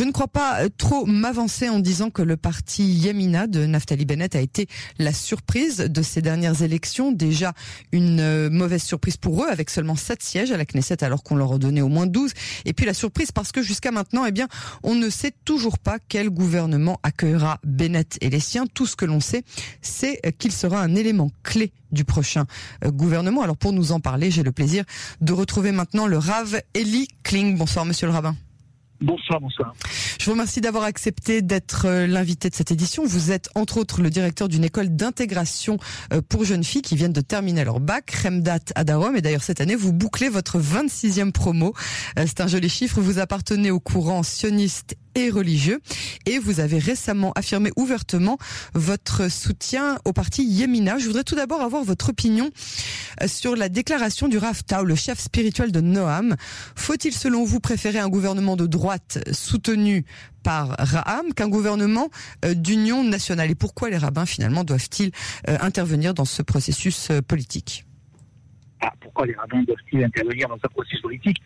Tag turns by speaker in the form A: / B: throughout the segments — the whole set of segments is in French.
A: Je ne crois pas trop m'avancer en disant que le parti Yamina de Naftali Bennett a été la surprise de ces dernières élections. Déjà une euh, mauvaise surprise pour eux avec seulement 7 sièges à la Knesset alors qu'on leur a donné au moins 12. Et puis la surprise parce que jusqu'à maintenant, eh bien, on ne sait toujours pas quel gouvernement accueillera Bennett et les siens. Tout ce que l'on sait, c'est qu'il sera un élément clé du prochain euh, gouvernement. Alors pour nous en parler, j'ai le plaisir de retrouver maintenant le Rav Eli Kling. Bonsoir monsieur le rabbin.
B: Bonsoir, bonsoir.
A: Je vous remercie d'avoir accepté d'être euh, l'invité de cette édition. Vous êtes entre autres le directeur d'une école d'intégration euh, pour jeunes filles qui viennent de terminer leur bac, Remdat à. Et d'ailleurs cette année, vous bouclez votre 26e promo. C'est un joli chiffre. Vous appartenez au courant sioniste et religieux. Et vous avez récemment affirmé ouvertement votre soutien au parti Yemina. Je voudrais tout d'abord avoir votre opinion euh, sur la déclaration du Rav Tao, le chef spirituel de Noam. Faut-il selon vous préférer un gouvernement de droite soutenu par Raham qu'un gouvernement euh, d'union nationale? Et pourquoi les rabbins finalement doivent-ils euh, intervenir dans ce processus politique?
B: Ah, Pourquoi les rabbins doivent-ils intervenir dans ce processus politique?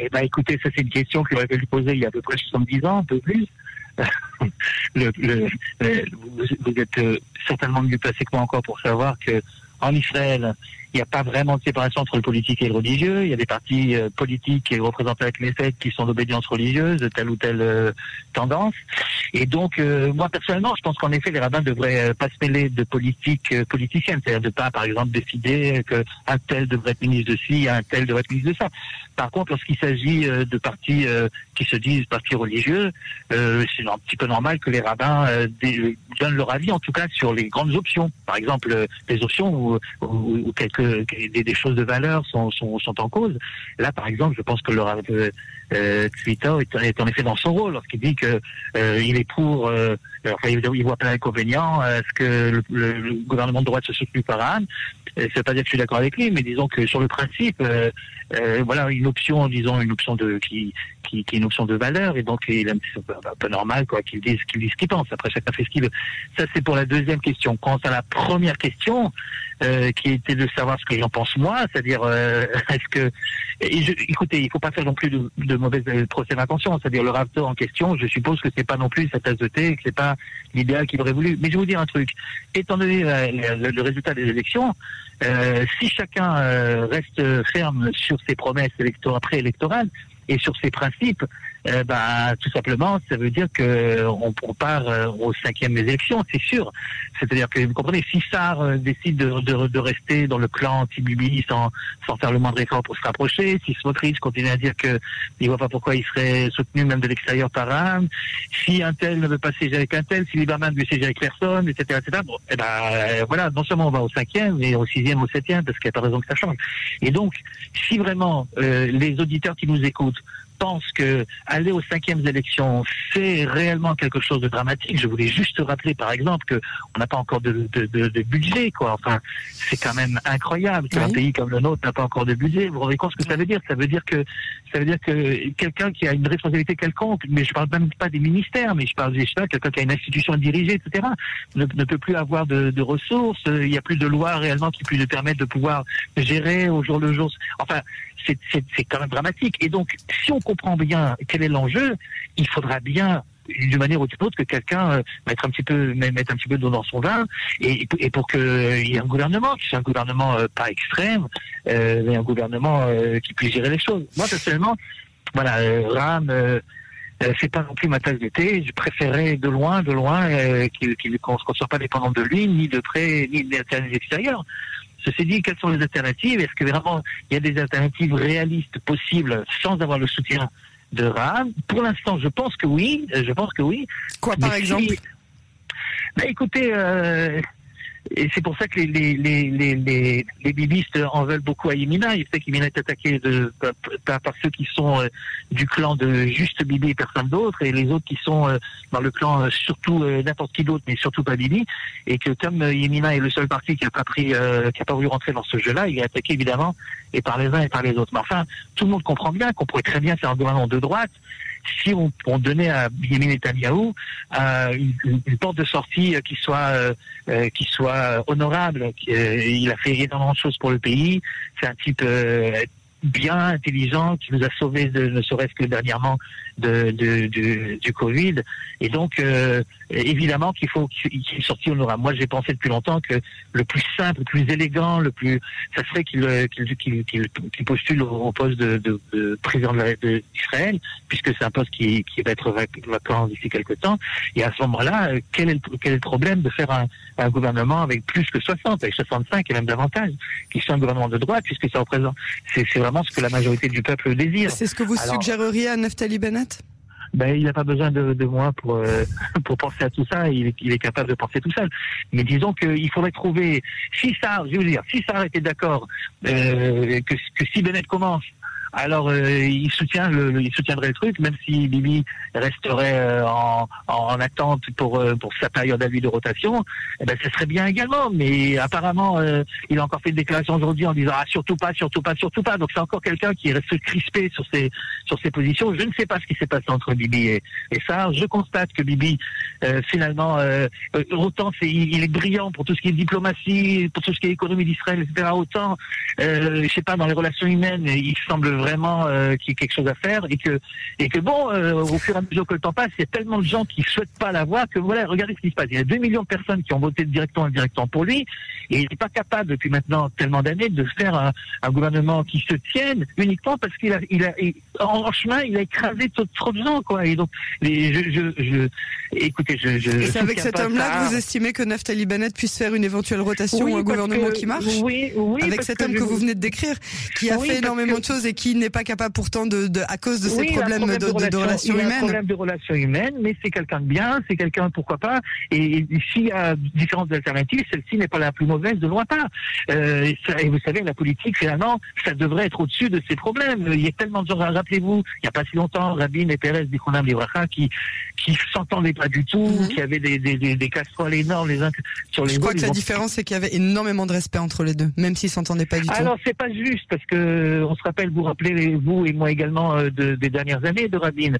B: Eh ben, écoutez, ça c'est une question que j'aurais pu poser il y a à peu près 70 ans, un peu plus. le, le, vous, êtes euh, certainement mieux placé que moi encore pour savoir que en Israël, il n'y a pas vraiment de séparation entre le politique et le religieux. Il y a des partis euh, politiques et représentés avec les fêtes qui sont d'obédience religieuse, de telle ou telle euh, tendance. Et donc, euh, moi personnellement, je pense qu'en effet, les rabbins devraient pas se mêler de politique politicienne, c'est-à-dire de pas, par exemple, décider qu'un tel devrait être ministre de ci, un tel devrait être ministre de ça. Par contre, lorsqu'il s'agit de partis qui se disent partis religieux, c'est un petit peu normal que les rabbins donnent leur avis, en tout cas, sur les grandes options. Par exemple, les options ou des, choses de valeur sont, sont, sont, en cause. Là, par exemple, je pense que le euh, Twitter est, en effet dans son rôle lorsqu'il dit que euh, il est pour, euh, enfin, il voit plein d'inconvénients à ce que le, gouvernement de droite se soutenu par Anne. Ça veut pas dire que je suis d'accord avec lui, mais disons que sur le principe, voilà, une option, disons une option de qui qui, est une option de valeur, et donc il est un peu normal quoi qu'il dise qu'il dise ce qu'il pense. Après, chacun fait ce qu'il veut. Ça, c'est pour la deuxième question. Quant à la première question, qui était de savoir ce que j'en pense moi, c'est-à-dire est-ce que je, écoutez, il faut pas faire non plus de mauvaises euh, procès d'intention, c'est-à-dire le raptor en question, je suppose que c'est pas non plus sa tasse de thé, que c'est pas l'idéal qu'il aurait voulu. Mais je vais vous dire un truc, étant donné le, résultat des élections, si chacun reste ferme sur ses promesses électorales, préélectorales et sur ses principes, euh, bah, tout simplement, ça veut dire que on, part euh, aux cinquièmes élections, c'est sûr. C'est-à-dire que vous comprenez, si Sar euh, décide de, de, de, rester dans le clan anti-Bibi sans, sans faire le moindre effort pour se rapprocher, si Smotrich continue à dire que il voit pas pourquoi il serait soutenu même de l'extérieur par un, si un tel ne veut pas siéger avec un tel, si Lieberman veut siéger avec personne, etc., etc. Bon, et eh ben voilà, non seulement on va au cinquième, mais au sixième, au septième, parce qu'il n'y a pas raison que ça change. Et donc, si vraiment les auditeurs qui nous écoutent pense que aller aux cinquièmes élections, c'est réellement quelque chose de dramatique. Je voulais juste rappeler, par exemple, que on n'a pas encore de, de, de, budget, quoi. Enfin, c'est quand même incroyable qu'un pays comme le nôtre n'a pas encore de budget. Vous vous rendez compte ce que ça veut dire? Ça veut dire que ça veut dire que quelqu'un qui a une responsabilité quelconque, mais je parle même pas des ministères, mais je parle de quelqu'un qui a une institution à diriger, etc., ne, ne peut plus avoir de, de, ressources. Il n'y a plus de loi réellement qui puisse permettre de pouvoir gérer au jour le jour. Enfin, c'est quand même dramatique. Et donc, si on comprend bien quel est l'enjeu, il faudra bien d'une manière ou d'une autre que quelqu'un euh, mette un petit peu mette un petit peu d'eau dans son vin et, et pour qu'il y ait un gouvernement qui soit un gouvernement euh, pas extrême euh, mais un gouvernement qui puisse gérer les choses moi personnellement voilà Ram c'est pas non plus ma tasse de thé. Je préférais de loin, de loin, qu'on ne soit pas dépendant de lui, ni de près, ni de l'extérieur. Ceci dit, quelles sont les alternatives? Est-ce que vraiment il y a des alternatives réalistes possibles sans avoir le soutien de RAM Pour l'instant, je pense que oui. Je pense que oui.
A: Quoi, par exemple?
B: Ben, Écoutez, euh, et c'est pour ça que les, les, les, les, les bibistes en veulent beaucoup à Yemina. Il sait qu'Yemina est attaqué de, par, par, ceux qui sont euh, du clan de juste Bibi et personne d'autre, et les autres qui sont euh, dans le clan euh, surtout n'importe qui d'autre, mais surtout pas Bibi. Et que comme Yemina est le seul parti qui a pas pris, qui a pas voulu rentrer dans ce jeu-là, il est attaqué évidemment et par les uns et par les autres. Mais enfin, tout le monde comprend bien qu'on pourrait très bien faire un gouvernement de droite si on, on donnait à Benjamin Netanyahu euh, une, porte de sortie qui soit euh, euh qui soit honorable, euh, il a fait énormément de choses pour le pays. C'est un type euh, bien intelligent qui nous a sauvés de, ne serait-ce que dernièrement de, de, de- du Covid. Et donc, euh, évidemment qu'il faut qu'il sorte honorable. Moi, j'ai pensé depuis longtemps que le plus simple, le plus élégant, le plus, ça serait qu'il euh, qu'il- qu'il- qu'il postule au, poste de, de- de président d'Israël, puisque c'est un poste qui, qui va être vac- vacant d'ici quelques temps. Et à ce moment-là, euh, quel est, le, quel est le problème de faire un, gouvernement avec plus que 60, avec 65 et même davantage, qui soit un gouvernement de droite, puisque ça représente, c'est c'est vraiment ce que la majorité du peuple désire.
A: C'est ce que vous
B: Alors-
A: suggéreriez à Naftali Bennett?
B: Ben, il n'a pas besoin de, de moi pour euh, pour penser à tout ça. Il est, il est capable de penser tout seul. Mais disons qu'il faudrait trouver. Si ça, je veux dire, si ça était d'accord euh, que, que si Bennett commence, alors euh, il soutient le, le- il soutiendrait le truc, même si Bibi resterait euh, en, en attente pour euh, pour sa période à lui de rotation. Eh ben, ce serait bien également. Mais apparemment, il a encore fait une déclaration aujourd'hui en disant ah surtout pas, surtout pas, surtout pas. Donc c'est encore quelqu'un qui reste crispé sur ses sur ses positions. Je ne sais pas ce qui s'est passé entre Bibi et, et ça. Je constate que Bibi, euh, finalement, euh, autant c'est, il, il est brillant pour tout ce qui est diplomatie, pour tout ce qui est économie d'Israël, etc. Autant, euh, je sais pas, dans les relations humaines, il semble vraiment euh, qu'il y ait quelque chose à faire et que et que bon, euh, au fur et à mesure que le temps passe, il y a tellement de gens qui souhaitent pas l'avoir que voilà, regardez ce qui se passe. Il y a 2 millions de personnes qui ont voté directement et indirectement pour lui et il n'est pas capable depuis maintenant tellement d'années de faire un, un gouvernement qui se tienne uniquement parce qu'il a, il a il- en, chemin, il a écrasé trop, trop de gens quoi. Et donc, les, je, je, je, écoutez, je, je
A: Et c'est avec cet homme-là que vous estimez que Naftali Bennett puisse faire une éventuelle rotation
B: Oui,
A: ou un gouvernement
B: que-
A: qui marche
B: Oui, oui.
A: avec cet homme que vous venez de décrire, qui a
B: Oui,
A: fait énormément
B: que-
A: de choses et qui n'est pas capable pourtant de, de à cause de ses
B: Oui,
A: problèmes de, relations
B: un
A: humaines.
B: problème de relations humaines, mais c'est quelqu'un de bien, c'est quelqu'un, pourquoi pas. Et, et s'il y a différentes alternatives, celle-ci n'est pas la plus mauvaise de loin pas. Euh, et, ça- et vous savez, la politique, finalement, ça devrait être au-dessus de ces problèmes. Il y a tellement de gens, rappelez-vous, il n'y a pas si longtemps, Rabin et Pérez d'Ikonam Libracha qui, qui s'entendaient pas du tout,
A: Mhm.
B: qui avaient des, des, des, des casseroles énormes les uns sur les
A: Je crois
B: autres.
A: que la différence, c'est qu'il y avait énormément de respect entre les deux, même s'ils s'entendaient pas du tout.
B: Alors c'est pas juste parce que on se rappelle, vous rappelez vous et moi également euh, de- des dernières années de Rabin.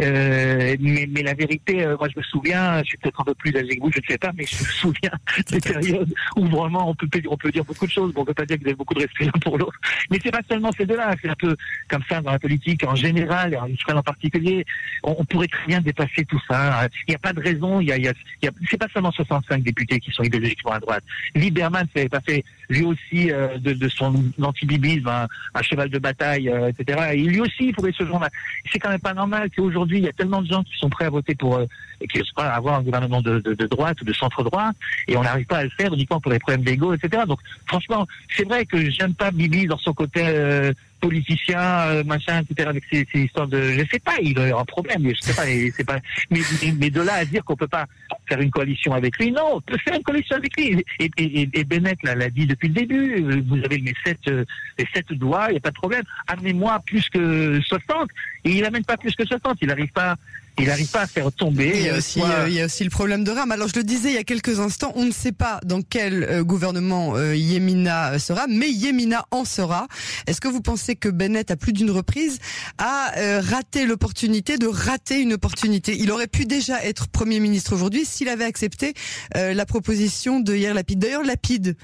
B: Euh, mais, mais la vérité, euh, moi je me souviens, je suis peut-être un peu plus âgé que vous, je ne sais pas, mais je me souviens des périodes où vraiment on peut on peut dire beaucoup de choses, bon, on peut pas dire que vous avez beaucoup de respect l'un pour l'autre. Mais c'est pas seulement ces deux-là, c'est un peu comme ça dans la politique en général, et en Israël en particulier. On, on pourrait très bien dépasser tout ça. Il n'y a pas de raison. Il y a, il y a, il y a- c'est pas seulement 65 députés qui sont idéologiquement à droite. Lieberman s'est pas fait lui aussi euh, de, de son anti-bibisme un, un cheval de bataille, euh, etc. Et lui aussi, il pourrait se à- C'est quand même pas normal qu'aujourd'hui, il y a tellement de gens qui sont prêts à voter pour, euh, et qui n'osent pas avoir un gouvernement de droite ou de centre-droit, et on n'arrive pas à le faire uniquement pour les problèmes d'ego, etc. Donc, franchement, c'est vrai que j'aime pas Bibi dans son côté euh, politicien, euh, machin, etc. Avec ses, ses histoires de, je sais pas, il a un problème, je sais pas, c'est pas, mais, mais, de là à dire qu'on peut pas faire une coalition avec lui, non, on peut faire une coalition avec lui. Et, et, et- et Bennett l'a dit depuis le début, euh, vous avez mes sept, euh, les sept doigts, il n'y a pas de problème. Amenez-moi plus que 60, et il amène pas plus que 60, il n'arrive pas, il n'arrive pas à faire tomber.
A: Il y, a
B: euh,
A: aussi,
B: soit-
A: euh, il y a aussi le problème de rame. Alors je le disais il y a quelques instants, on ne sait pas dans quel euh, gouvernement Yemina sera, mais Yemina en sera. Est-ce que vous pensez que Bennett, à plus d'une reprise, a raté l'opportunité de rater une opportunité? Il aurait pu déjà être Premier ministre aujourd'hui s'il avait accepté la proposition de hier Lapide. D'ailleurs, Lapide,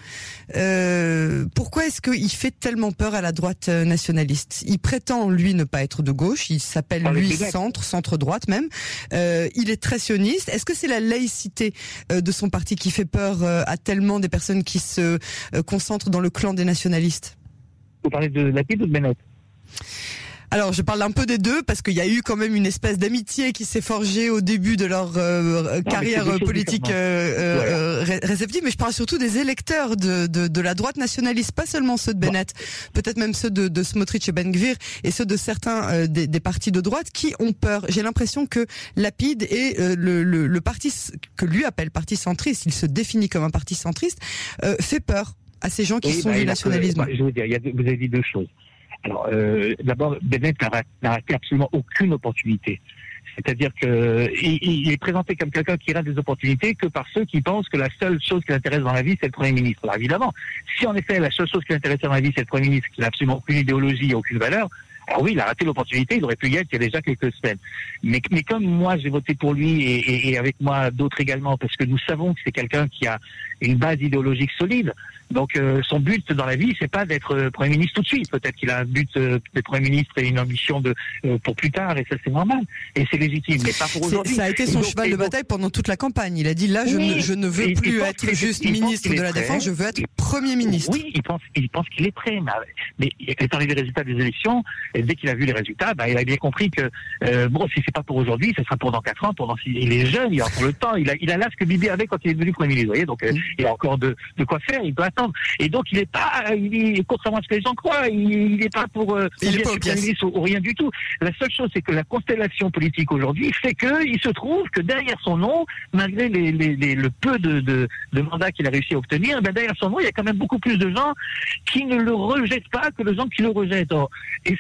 A: euh, pourquoi est-ce qu'il fait tellement peur à la droite nationaliste? Il prétend, lui, ne pas être de gauche, il s'appelle, lui, centre, centre-droite même. Euh, il est très sioniste. Est-ce que c'est la laïcité euh, de son parti qui fait peur euh, à tellement des personnes qui se concentrent dans le clan des nationalistes?
B: Vous parlez de Lapide ou de Bennett?
A: Alors, je parle un peu des deux parce qu'il y a eu quand même une espèce d'amitié qui s'est forgée au début de leur euh,
B: mais
A: carrière
B: choses
A: politique euh, euh,
B: Voilà.
A: euh, réceptive. Mais je parle surtout des électeurs de, de, de la droite nationaliste, pas seulement ceux de Bennett, peut-être même ceux de, de Smotrich et Ben Gvir et ceux de certains euh, des, des partis de droite qui ont peur. J'ai l'impression que Lapide et euh, le, le, le parti que lui appelle parti centriste, il se définit comme un parti centriste, euh, fait peur à ces gens qui
B: Oui,
A: sont
B: bah,
A: du nationalisme.
B: bah, je veux dire, il y a vous avez dit deux choses. Alors, euh, d'abord, Bennett n'a ra- n'a raté absolument aucune opportunité. C'est-à-dire que il, est présenté comme quelqu'un qui rate des opportunités que par ceux qui pensent que la seule chose qui l'intéresse dans la vie, c'est le Premier ministre. Alors évidemment, si en effet la seule chose qui l'intéresse dans la vie, c'est le Premier ministre, qui n'a absolument aucune idéologie et aucune valeur, Alors oui, il a raté l'opportunité, il aurait pu y être il y a déjà quelques semaines. Mais, comme moi, j'ai voté pour lui et avec moi d'autres également, parce que nous savons que c'est quelqu'un qui a une base idéologique solide. Donc euh, son but dans la vie, c'est pas d'être euh, Premier ministre tout de suite. Peut-être qu'il a un but euh, d'être Premier ministre et une ambition de euh, pour plus tard, et ça c'est normal. Et c'est légitime, mais pas pour aujourd'hui.
A: Ça a été son
B: donc-
A: cheval de
B: donc-
A: bataille pendant toute la campagne. Il a dit là, je, ne, je ne veux plus être juste ministre de la
B: prêt.
A: Défense, je veux être Premier ministre.
B: Oui, il pense, il pense qu'il est prêt. Mais, mais étant donné les résultats des élections, et dès qu'il a vu les résultats, bah, il a bien compris que euh, bon, si c'est pas pour aujourd'hui, ce sera pour dans quatre ans. Pour dans six- il est jeune, il a encore le temps. Il a, il a là ce que Bibi avait quand il est devenu premier ministre. Vous voyez, donc euh,
A: Mm.
B: il a encore de, de quoi faire. Il Et donc il est pas, il est contrairement à ce que les gens croient, il n'est pas pour euh,
A: Il est pas
B: ou, ou rien du tout. La seule chose, c'est que la constellation politique aujourd'hui fait que il se trouve que derrière son nom, malgré les, les- les- le peu de, de, de mandats qu'il a réussi à obtenir, ben derrière son nom, il y a quand même beaucoup plus de gens qui ne le rejettent pas que de gens qui le rejettent. Or, et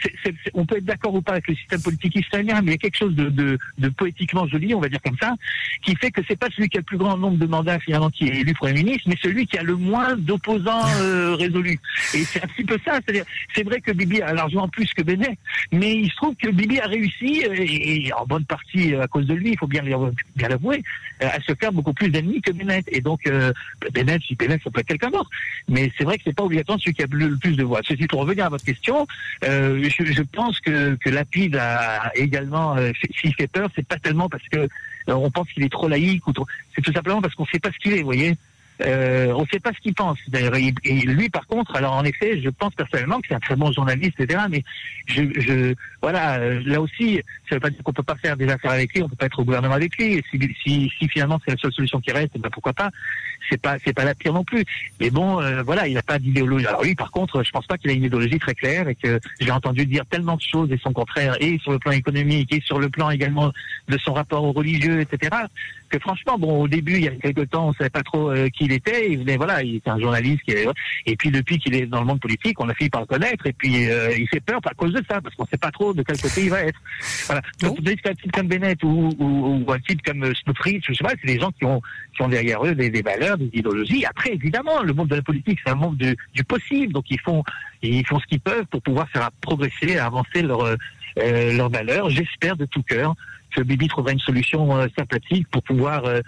B: on peut être d'accord ou pas avec le système politique israélien, mais il y a quelque chose de, de, de poétiquement joli, on va dire comme ça, qui fait que c'est pas celui qui a le plus grand nombre de mandats finalement qui est élu Premier ministre, mais celui qui a le moins d'opposants euh, résolus. Et c'est un petit peu ça, c'est-à-dire, c'est vrai que Bibi a largement plus que Bennett, mais il se trouve que Bibi a réussi, euh, et, en bonne partie euh, à cause de lui, il faut bien bien l'avouer, à se faire beaucoup plus d'ennemis que Bennett. Et donc, euh, Bennett, si Bennett, ça peut être quelqu'un d'autre. Mais c'est vrai que c'est pas obligatoire celui qui a le, plus de voix. Ceci pour revenir à votre question, je, pense que, que Lapide a également, euh, s'il fait peur, c'est pas tellement parce que on pense qu'il est trop laïque ou trop. C'est tout simplement parce qu'on sait pas ce qu'il est, vous voyez. Euh, on ne sait pas ce qu'il pense. D'ailleurs, et, lui, par contre, alors en effet, je pense personnellement que c'est un très bon journaliste, etc. Mais je, je voilà, euh, là aussi, ça veut pas dire qu'on peut pas faire des affaires avec lui, on peut pas être au gouvernement avec lui. Et si, si, si finalement c'est la seule solution qui reste, ben pourquoi pas C'est pas, c'est pas la pire non plus. Mais bon, euh, voilà, il n'a pas d'idéologie. Alors lui, par contre, je pense pas qu'il a une idéologie très claire et que j'ai entendu dire tellement de choses et son contraire, et sur le plan économique, et sur le plan également de son rapport aux religieux, etc. Que franchement, bon, au début, il y a quelques temps, on savait pas trop euh, il était. Il venait, voilà, il était un journaliste. Qui et puis depuis qu'il est dans le monde politique, on a fini par le connaître. Et puis euh, il fait peur à cause de ça, parce qu'on sait pas trop de quel côté il va être. Voilà. Donc, vous qu'un type comme Bennett ou, ou, ou un type comme euh, Smotrich, je sais pas, c'est des gens qui ont qui ont derrière eux des, des valeurs, des idéologies. Après, évidemment, le monde de la politique, c'est un monde du, du possible. Donc ils font ils font ce qu'ils peuvent pour pouvoir faire progresser, avancer euh, leurs valeurs. J'espère de tout cœur que Bibi trouvera une solution euh, sympathique pour pouvoir euh,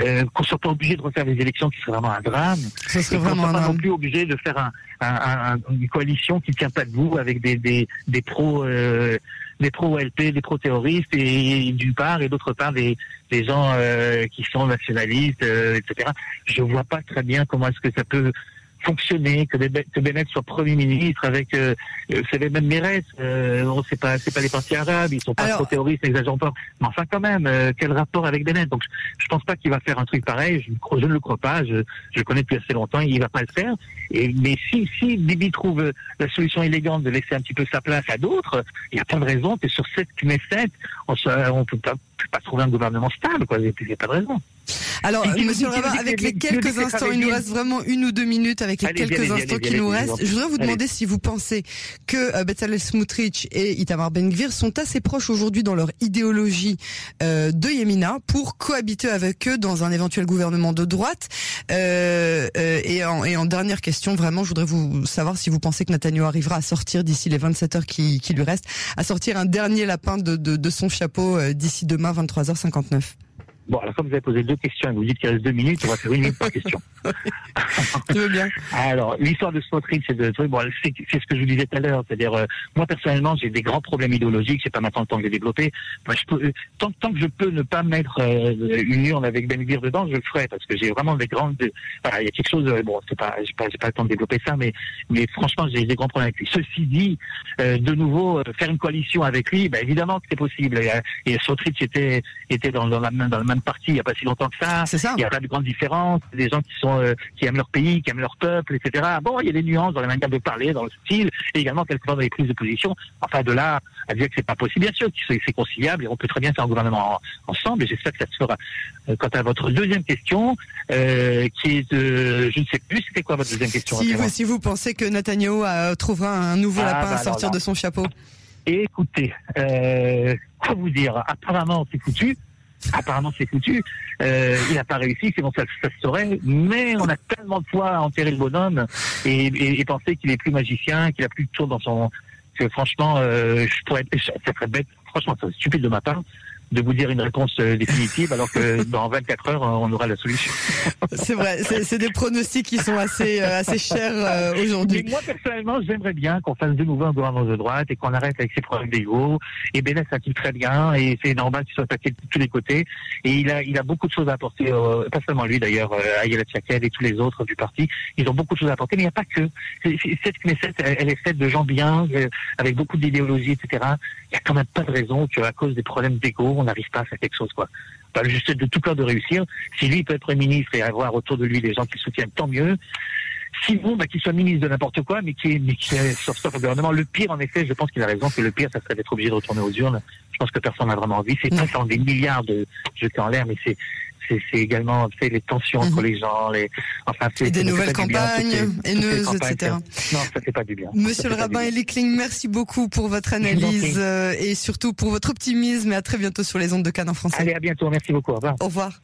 B: euh, qu'on soit pas obligé de refaire des élections qui serait vraiment un drame.
A: Ce serait
B: Et qu'on soit pas non plus obligé de faire un, un- un- une coalition qui tient pas debout avec des des, des pros euh, des pro LP, des pro terroristes et d'une part et d'autre part des des gens euh, qui sont nationalistes, euh, etc. Je vois pas très bien comment est-ce que ça peut fonctionner, que, Bennett- que Bennett soit premier ministre avec, euh, euh, vous savez même Mérès, euh, bon, c'est pas, c'est pas les partis arabes, ils sont pas
A: Alors-
B: trop terroristes, n'exagérons pas. Mais enfin quand même, euh, quel rapport avec Bennett? Donc je, je pense pas qu'il va faire un truc pareil. Je, je ne le crois pas. Je, je le connais depuis assez longtemps. Il va pas le faire. Et mais si si Bibi trouve euh, la solution élégante de laisser un petit peu sa place à d'autres, il y a pas de raison que sur cette Knesset, on ne on peut pas, peut pas trouver un gouvernement stable. Quoi. Il n'y a pas de raison.
A: Alors, Monsieur Rabat, avec les quelques
B: que
A: instants, il nous reste vraiment une ou deux minutes avec les quelques instants qui nous restent. Je voudrais vous demander si vous pensez que euh, Bezalel Smotrich et Itamar Ben-Gvir sont assez proches aujourd'hui dans leur idéologie euh, de Yemina pour cohabiter avec eux dans un éventuel gouvernement de droite. Euh, et, en, et en dernière question, vraiment, je voudrais vous savoir si vous pensez que Netanyahu arrivera à sortir d'ici les 27 heures qui, qui lui restent, à sortir un dernier lapin de, de, de son chapeau d'ici demain 23h59.
B: Bon, alors comme vous avez posé deux questions et vous dites qu'il reste deux minutes, on va faire une minute par question.
A: Tu veux bien
B: Alors, l'histoire de Smotrich, c'est de. Bon, c'est c'est ce que je vous disais tout à l'heure. C'est-à-dire, euh, moi personnellement, j'ai des grands problèmes idéologiques. C'est pas maintenant le temps que j'ai développé. Moi, je peux, euh, tant, tant que je peux ne pas mettre euh, une urne avec Ben Gvir dedans, je le ferai parce que j'ai vraiment des grandes. Voilà, il y a quelque chose. euh, bon, c'est pas, j'ai pas, j'ai pas le temps de développer ça, mais, mais franchement, j'ai des grands problèmes avec lui. Ceci dit, euh, de nouveau, euh, faire une coalition avec lui, ben, évidemment que c'est possible. Et, et Smotrich était, était dans, dans la même, dans la même partie il y a pas si longtemps que ça. Il n'y a pas de grande différence. Des gens qui sont euh, qui aiment leur pays, qui aiment leur peuple, etc. Bon, il y a des nuances dans la manière de parler, dans le style, et également quelquefois dans les prises de position. Enfin, de là à dire que c'est pas possible, bien sûr, que c'est conciliable et on peut très bien faire un gouvernement en- ensemble. Et j'espère que ça se fera. Euh, quant à votre deuxième question, euh, qui est de, je ne sais plus, c'était quoi votre deuxième question
A: Si vous,
B: rappelez-moi
A: si vous pensez que Netanyahu euh, trouvera un nouveau
B: Ah,
A: lapin
B: bah
A: à sortir de son chapeau.
B: Écoutez, euh, quoi vous dire? Apparemment, c'est foutu. Apparemment, c'est foutu. Euh, il n'a pas réussi, c'est bon, ça, ça se saurait. Mais on a tellement de fois à enterrer le bonhomme et penser qu'il est plus magicien, qu'il a plus de tour dans son que franchement, euh, je pourrais, ça serait bête, franchement, c'est stupide de ma part de vous dire une réponse euh, définitive alors que dans 24 heures on aura la solution.
A: C'est vrai, c'est des pronostics qui sont assez euh, assez chers euh, aujourd'hui.
B: Moi personnellement, j'aimerais bien qu'on fasse de nouveau un gouvernement de droite et qu'on arrête avec ces problèmes d'ego. Et Bénin ça tire très bien et c'est normal qu'il soit passé de tous les côtés. Et il a il a beaucoup de choses à apporter, pas seulement lui d'ailleurs, Ayala Tchakel et tous les autres du parti. Ils ont beaucoup de choses à apporter, mais il n'y a pas que. Cette Knesset, elle est faite de gens bien, avec beaucoup d'idéologie, etc. Il n'y a quand même pas de raison qu'à cause des problèmes d'ego, n'arrive pas à faire quelque chose, quoi. Pas juste de tout cœur de réussir. Si lui peut être ministre et avoir autour de lui des gens qui soutiennent, tant mieux. Sinon, bah, qu'il soit ministre de n'importe quoi, mais qui mais qui au gouvernement. Le pire, en effet, je pense qu'il a raison que le pire, ça serait d'être obligé de retourner aux urnes. Je pense que personne n'a vraiment envie. C'est pas tant des milliards de jetés en l'air, mais c'est c'est également les tensions entre mhm. les gens, les
A: enfin c'est des nouvelles campagnes haineuses, etc.
B: Non, ça fait pas du bien.
A: Monsieur le rabbin Elikling, merci beaucoup pour votre analyse euh, et surtout pour votre optimisme. Et à très bientôt sur les ondes de Cannes en français.
B: Allez, à bientôt. Merci beaucoup. Au revoir.
A: Au revoir.